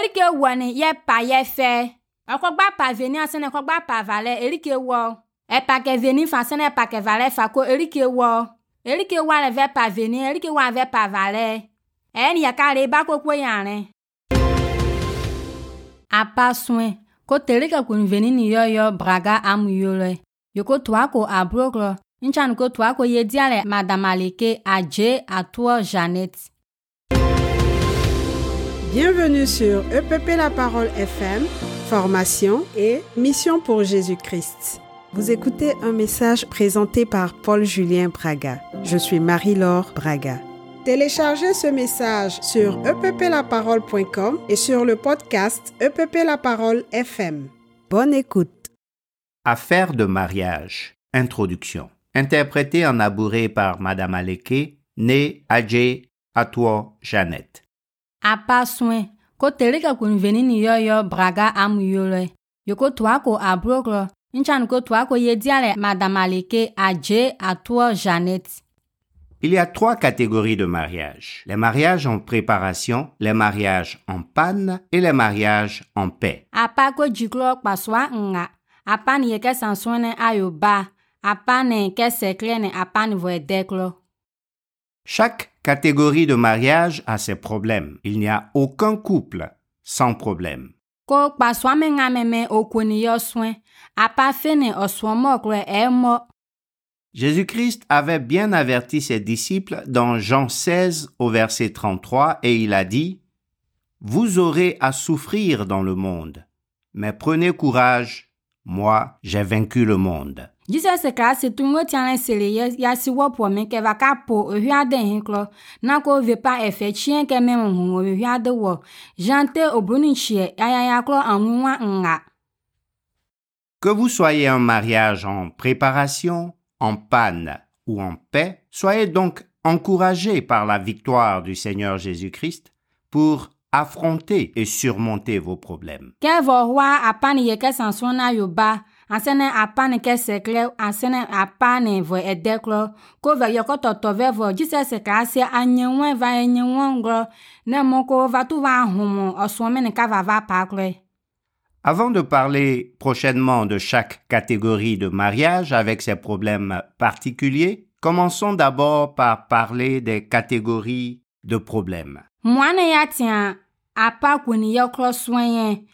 erike wɔ ni yɛ pa yɛ fɛ ɔkɔgba pa veni asɛnɛ kɔgba pa valɛ erike wɔ ɛpakɛ veni fa asɛnɛ ɛpakɛ valɛ fa ko erike wɔ erike wɔ alɛ vɛ pa veni erike wɔ alɛ vɛ pa valɛ ɛni yɛ ka re ba koko yanrɛ apa soe ko terike kun veni ni yɔyɔ braga amu yɔlɔ yoko toa ko abroklo nchan ko toa ko ye dialɛ madame aleke adje atoɔ janet Bienvenue sur EPP La Parole FM, formation et mission pour Jésus-Christ. Vous écoutez un message présenté par Paul-Julien Braga. Je suis Marie-Laure Braga. Téléchargez ce message sur epplaparole.com et sur le podcast EPP La Parole FM. Bonne écoute. Affaire de mariage. Introduction. Interprété en abouré par Madame Aleke, née Adje Atoua Jeannette. Apa soe ko terike kun veni ni yɔyɔ braga amu yɔlɔ yoko toa ko abroklo nchan ko toa ko ye dialɛ madame aleke adje atoɔ janet Il y a trois catégories de mariage. Les mariages en préparation, les mariages en panne et les mariages en paix. apa ko jiklo kpasoa nga. Apa ni ye kɛ sansɔnɛ ayo ba. Apa ni kɛ sɛklɛ ni apa ni vɔ ɛdɛklɔ Chaque catégorie de mariage a ses problèmes. Il n'y a aucun couple sans problème. ɛmɔ Jésus-Christ avait bien averti ses disciples dans Jean 16 au verset 33 et il a dit, Vous aurez à souffrir dans le monde, mais prenez courage, moi j'ai vaincu le monde. jesus krist tun ŋo tiãlɛ sele yɛ- yasi wɔ pɔ mi kɛ va ka po ohui aɖe hin klɔ na ko ve pa efe tsiɛ kɛ mɛ ŋu ohui aɖe wɔ jean te obruni tsiɛ yayaya klɔ anu wa ŋa Que vous soyez en mariage en préparation, en panne ou en paix, soyez donc encouragés par la victoire du Seigneur Jésus-Christ pour affronter et surmonter vos problèmes. ko tɔtɔ vɔ anye va enye ne ko va tu va ɔsɔmi ka va va pa. Avant de parler prochainement de chaque catégorie de mariage avec ses problèmes particuliers, commençons d'abord par parler des catégories de problèmes. Mɔne ya tia apa kweni ye klɔ sɔe ye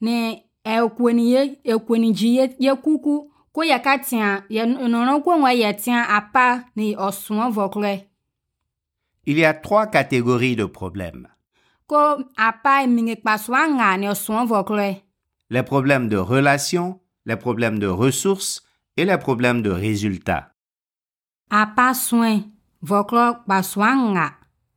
ne ekweni ye ekweni dzi ye ye kuku ko ye ka tia ye nɔnɔ ko ŋɔ ye tia apa ne ɔsɔn vɔ klɔe Il y a trois catégories de problèmes. ko apa minge kpasɔa ŋa ne ɔsɔn vɔ klɔe Les problèmes de relations, les problèmes de ressources et les problèmes de résultats. apa sɔe vɔ klɔ kpasɔa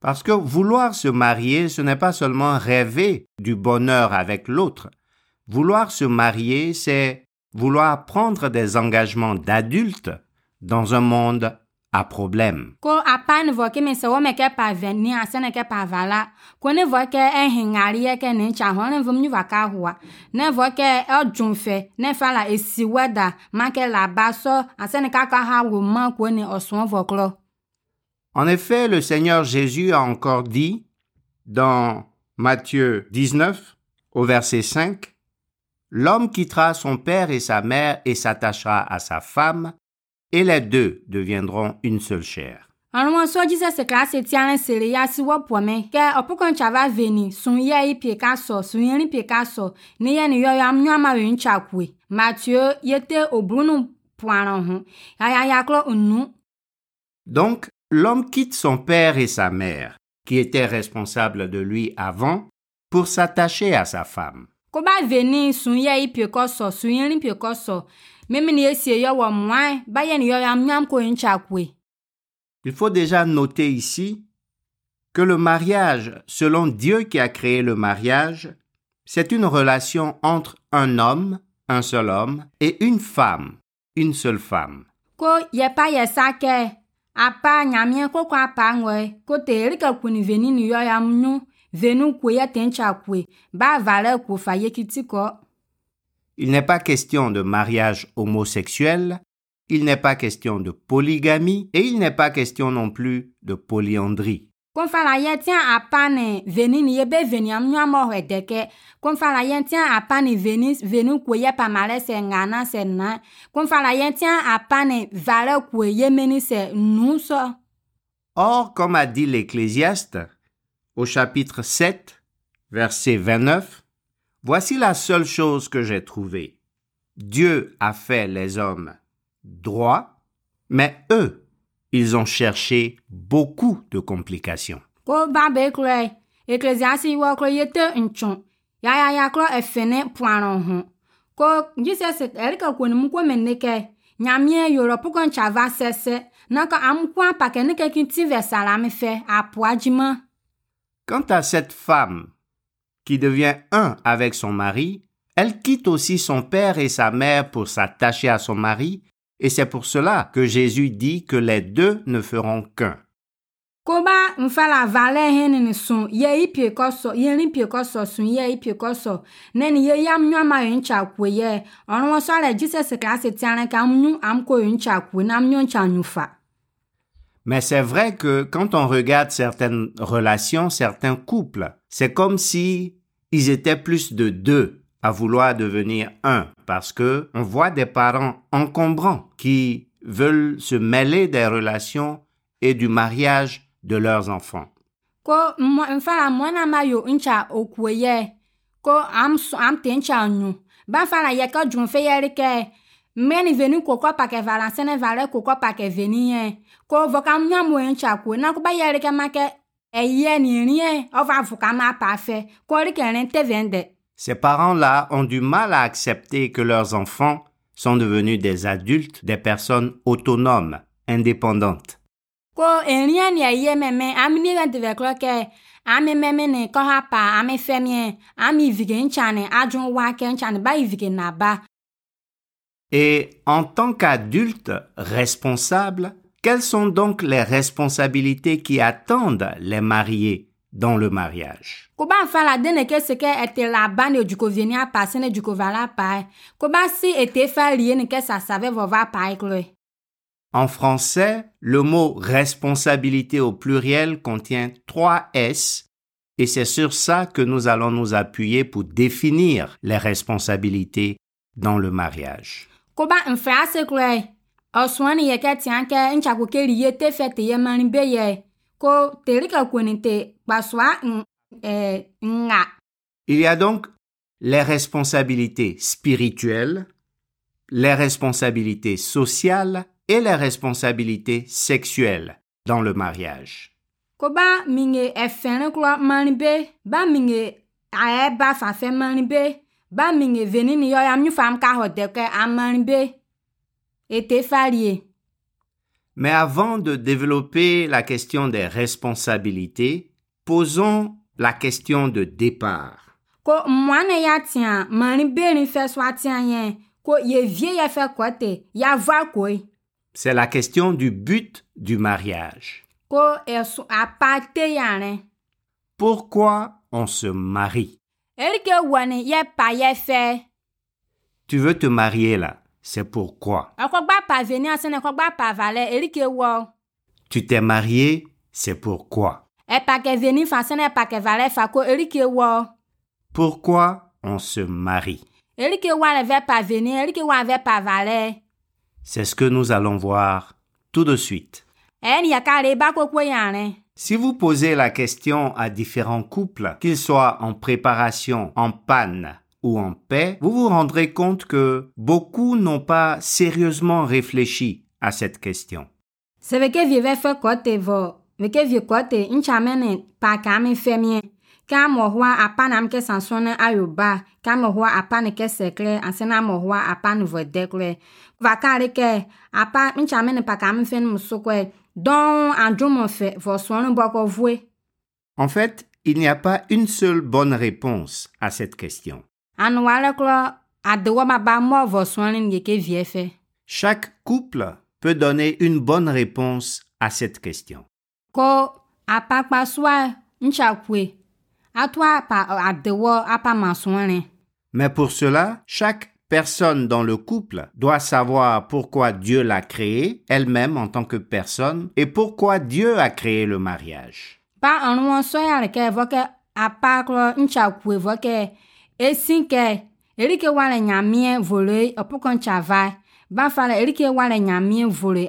Parce que vouloir se marier, ce n'est pas seulement rêver du bonheur avec l'autre. Vouloir se marier, c'est vouloir prendre des engagements d'adultes dans un monde à problème. ko apa ni vɔ kemi sɛ wɔmɛ kɛ pa vɛ ni asɛ ne kɛ pa va la ko ne vɔ kɛ ɛhin ŋari yɛ kɛ ne tsa hɔn ne vɔ mi va ka hoa ne vɔ kɛ ɛdzun fɛ ne fa la esi wɛda ma kɛ la ba sɔ asɛ ne kaka ha wo ma ko ne ɔsɔn vɔ klɔ. En effet, le Seigneur Jésus a encore dit dans Matthieu 19 au verset 5, L'homme quittera son père et sa mère et s'attachera à sa femme, et les deux deviendront une seule chair. ɔlɔmɔ sɔ jesus kilasi tia ne sere ya si wɔ pɔmɛ kɛ ɔpɔkɔn tsa va veni sun yɛ yi pie ka sɔ sun yɛri pie ka sɔ ne yɛ ni yɔyɔ amnyɔ ma yi ntsa koe mathieu yete obrunu puarɔ ho yayaya klɔ nu. Donc, l'homme quitte son père et sa mère, qui étaient responsables de lui avant, pour s'attacher à sa femme. ko ba veni sun yɛ yi pie kɔ sɔ sun yɛri pie kɔ sɔ mimi esie mɔɛ ba yɛ ni yɔyɔ amnyɔ ko. Il faut déjà noter ici que le mariage, selon Dieu qui a créé le mariage, c'est une relation entre un homme, un seul homme, et une femme, une seule femme. ko ye pa ye sake apa nyamie koko apa ngwe ko te erika kuni veni ni yo ya mnyu venu kwe ya tencha kwe ba vale ko fa ye kiti ko Il n'est pas question de mariage homosexuel, il n'est pas question de polygamie, et il n'est pas question non plus de polyandrie. ko fa la ye tian apa ne veni ni ye be veni am nyu mo he deke ko fa la ye tian apa ne veni venu kwe ye pa male se ngana se na ko fa la ye tian apa ne vale kwe ye meni se nu so Or, comme a dit l'Ecclésiaste au chapitre 7, verset 29, Voici la seule chose que j'ai trouvée. Dieu a fait les hommes droits, mais eux, ils ont cherché beaucoup de complications. ko jesus erika nyamie yoro sese naka kinti vesala me fe Quant à cette femme qui devient un avec son mari, elle quitte aussi son père et sa mère pour s'attacher à son mari, et c'est pour cela que Jésus dit que les deux ne feront qu'un. ko ba mfala vale hen ni sun ye ipie ko so ye rin pie ko so sun ye ipie ko so ne ni ye yam nwa ma yin cha kwe ye onu so le jesus class tiare ka mnu am ko yin cha kwe nam nyon cha nyufa Mais c'est vrai que quand on regarde certaines relations, certains couples, c'est comme si ils étaient plus de deux à vouloir devenir un, parce que on voit des parents encombrants qui veulent se mêler des relations et du mariage de leurs enfants. Ni rien va Ces parents-là ont du mal à accepter que leurs enfants sont devenus des adultes, des personnes autonomes, indépendantes. Et en tant qu'adultes responsables, quelles sont donc les responsabilités qui attendent les mariés dans le mariage? Dene ke ete la si ete fa ke sa save En français, le mot responsabilité au pluriel contient trois S et c'est sur ça que nous allons nous appuyer pour définir les responsabilités dans le mariage. Klo oswani ye ke tian ke ncha ko ke liye te fe te ye mani be ye. Ko te ri ka ko ni te pa swa eh nga. Il y a donc les responsabilités spirituelles, les responsabilités sociales et les responsabilités sexuelles dans le mariage. ko ba minge efene klo mani be ba minge ae ba fa fe mani be ba minge veni ni yo yam nyu fam ka ho de ke Mais avant de développer la question des responsabilités, posons la question de départ. ko mwane ya tia mani be ni fe swa tia yen ko ye vie ye fe kote ya va koi C'est la question du but du mariage. ko esu apate yane Pourquoi on se marie? Erike wani ye pa ye fe. Tu veux te marier là, c'est pourquoi. Tu t'es marié, c'est pourquoi. e e Pourquoi on se marie? C'est ce que nous allons voir tout de suite. e Si vous posez la question à différents couples, qu'ils soient en préparation, en panne ou en paix, vous vous rendrez compte que beaucoup n'ont pas sérieusement réfléchi à cette question. ne va En fait, il n'y a pas une seule bonne réponse à cette question. Anu ale Chaque couple peut donner une bonne réponse à cette question. ko apakpa apa Mais pour cela, chaque personne dans le couple doit savoir pourquoi Dieu l'a créée, elle-même en tant que personne, et pourquoi Dieu a créé le mariage. ke erike wa le nyamie vole ɔpukɔ ŋutsa va ba fa le erike wa le nyamie vole.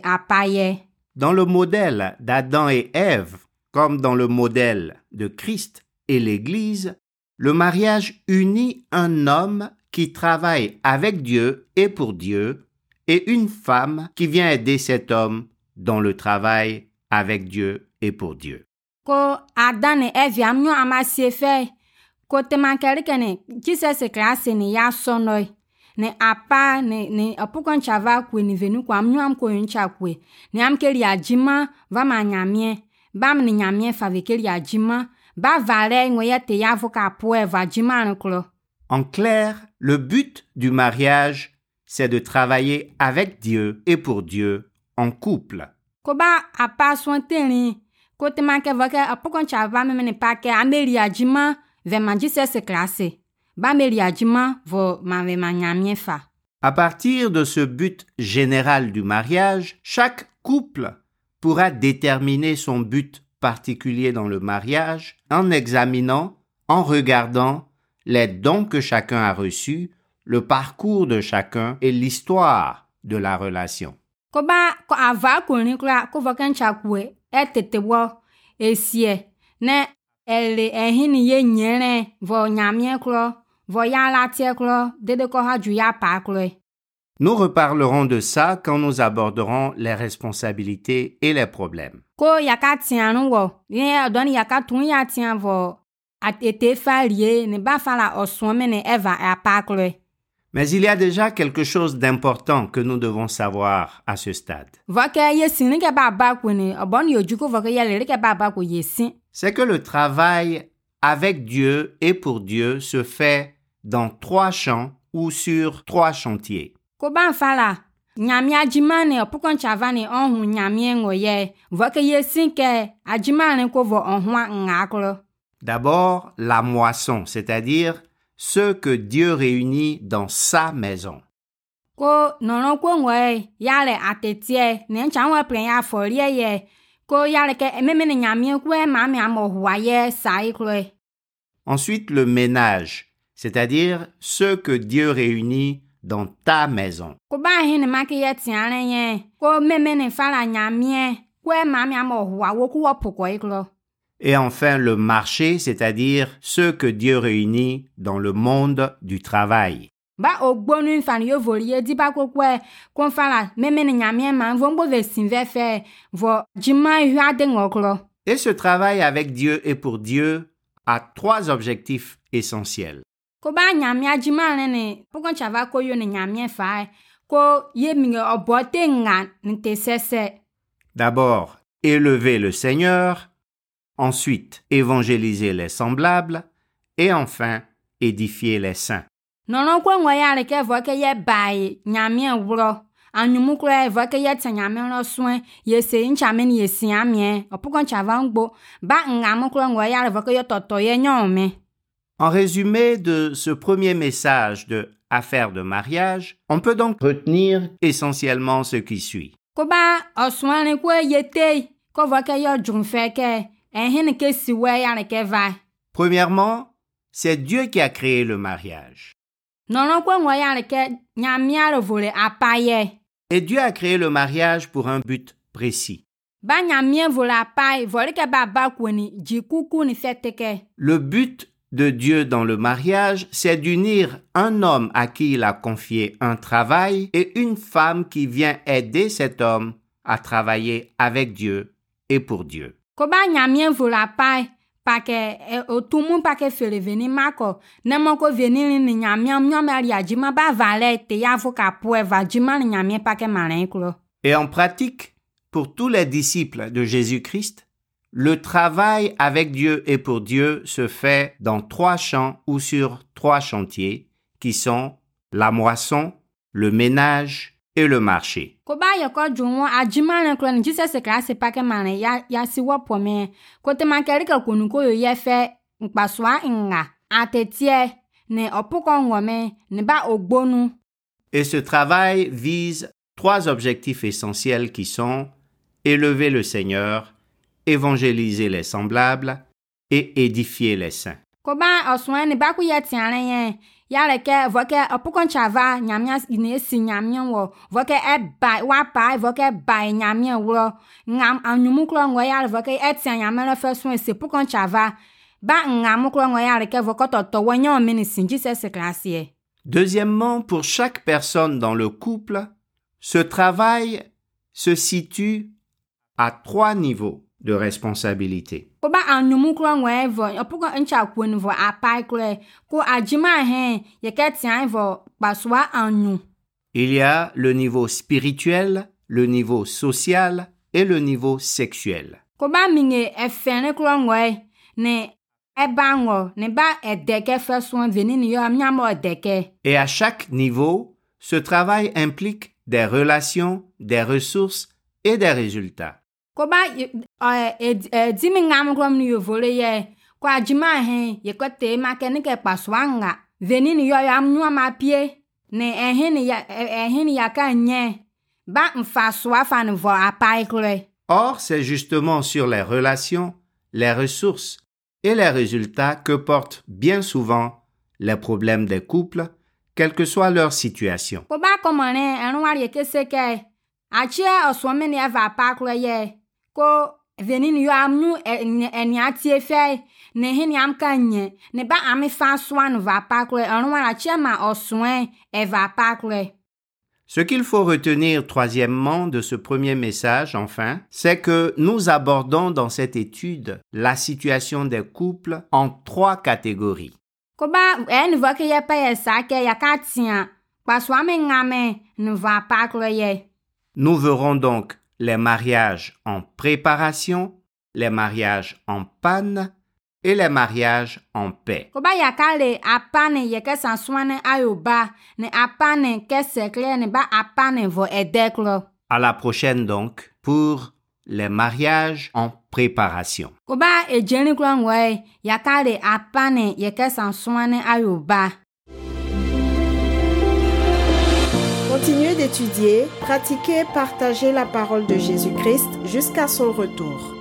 Dans le modèle d'Adam et Ève, comme dans le modèle de Christ et l'Église, le mariage unit un homme qui travaille avec Dieu et pour Dieu, et une femme qui vient aider cet homme dans le travail avec Dieu et pour Dieu. ko ada ne evia mnyɔ ama sie fe ko temakɛli ke ne jesus klase ne ya sɔnɔe ne apa ne ne ɔpukɔ ŋutsa va kue ne venu ko amnyɔ am ko ŋutsa kue ne am ke li adzima va ma nyamie ba am ne nyamie fa ve ke li adzima ba va lɛ ŋo ye te ya vo ka poe va adzima ne klɔ En clair, le but du mariage, c'est de travailler avec Dieu et pour Dieu en couple. ko ba apa sɔn teli ko temakɛ vɔ ke ɔpukɔ ŋutsa va meme ne pa ke ame fa. À partir de ce but général du mariage, chaque couple pourra déterminer son but particulier dans le mariage en examinant, en regardant les dons que chacun a reçus, le parcours de chacun et l'histoire de la relation. wɔ esie ne ele ehini ye nyere vɔ nyamie klɔ vɔ ya la tie klɔ dede kɔ ha dzu ya pa klɔe Nous reparlerons de ça quand nous aborderons les responsabilités et les problèmes. ko yaka tia nu wɔ ye ɔdɔni yaka tun ya tia vɔ ate fa lie ne ba fa la ɔsrɔ̃ me ne eva apa klɔe Mais il y a déjà quelque chose d'important que nous devons savoir à ce stade. vɔ ke ye si ne ke ba ba ko ne ɔbɔni yodzi ko vɔ ke ye le ne ke ba ba ko ye si C'est que le travail avec Dieu et pour Dieu se fait dans trois champs ou sur trois chantiers. nyamie adzima ne ɔpukɔ ŋutsa va ne ɔhu nyamie ŋɔ ye vɔ ke ye si ke adzima ne ko vɔ ɔhua D'abord, la moisson, c'est-à-dire ce que Dieu réunit dans sa maison. ko nɔnɔ ko ŋɔ ye ya le atetie ne ya afɔlie ye Ensuite, le ménage, c'est-à-dire ce que Dieu réunit dans ta maison. Et enfin, le marché, c'est-à-dire ce que Dieu réunit dans le monde du travail. Ba ye di ba meme ve fe hua de ŋɔ klɔ Et ce travail avec Dieu et pour Dieu a trois objectifs essentiels. ko ba nyamia ko yo fa ko ye sese D'abord, élever le Seigneur, ensuite, évangéliser les semblables, et enfin, édifier les saints. Nɔnɔ ko ŋɔ ya le ke vɔ ke ye ba ye nyamie wlɔ anyumu kura ye vɔ ke ye te nyamie lɔ sue. Ye se ŋutsa me ni ye si amie ɔpokɔ ŋutsa va ŋgbo. Ba ŋa mu kura ŋɔ ya le vɔ ke ye tɔtɔ ye nyɔ me. En résumé de ce premier message de Affaires de mariage, on peut donc retenir essentiellement ce qui suit. ko vɔ ke ye ke ehin ke ya le ke va? Premièrement, c'est Dieu qui a créé le mariage. Et Dieu a créé le mariage pour un but précis. Le but de Dieu dans le mariage, c'est d'unir un homme à qui il a confié un travail et une femme qui vient aider cet homme à travailler avec Dieu et pour Dieu. Et en pratique, pour tous les disciples de Jésus-Christ, le travail avec Dieu et pour Dieu se fait dans trois champs ou sur trois chantiers qui sont la moisson, le ménage et le marché. ko ba yɛ kɔ dun wɔn adwuma ne kura ne jesus klase pake ma ne ya ya si wɔ pɔmɛ ko te ma kɛri ka kunu ko yo yɛ fɛ nkpasoa nga atɛtiɛ ne ɔpokɔ ŋɔmɛ ne ba ogbonu Et ce travail vise trois objectifs essentiels qui sont élever le Seigneur, évangéliser les semblables et édifier les saints. ko ba ɔsɔn ne ba ko yɛ tia ne Deuxièmement, pour chaque personne dans le couple, ce travail se situe à trois niveaux de responsabilité. ko. Il y a le niveau spirituel, le niveau social et le niveau sexuel. ne ne ba veni ni. Et à chaque niveau, ce travail implique des relations, des ressources et des résultats. Ko ba dimi ni ko te ma veni ni ma pie. Ne ni ya ni ya ka ba soa fa. Or, c'est justement sur les relations, les ressources et les résultats que portent bien souvent les problèmes des couples, quelle que soit leur situation. Ko veni ni tie ne am ne ba ami fa va. Ce qu'il faut retenir troisièmement de ce premier message, enfin, c'est que nous abordons dans cette étude la situation des couples en trois catégories. sa ne va. Nous verrons donc les mariages en préparation, les mariages en panne et les mariages en paix. À la prochaine donc pour les mariages en préparation. Continuez d'étudier, pratiquer, partager la parole de Jésus-Christ jusqu'à son retour.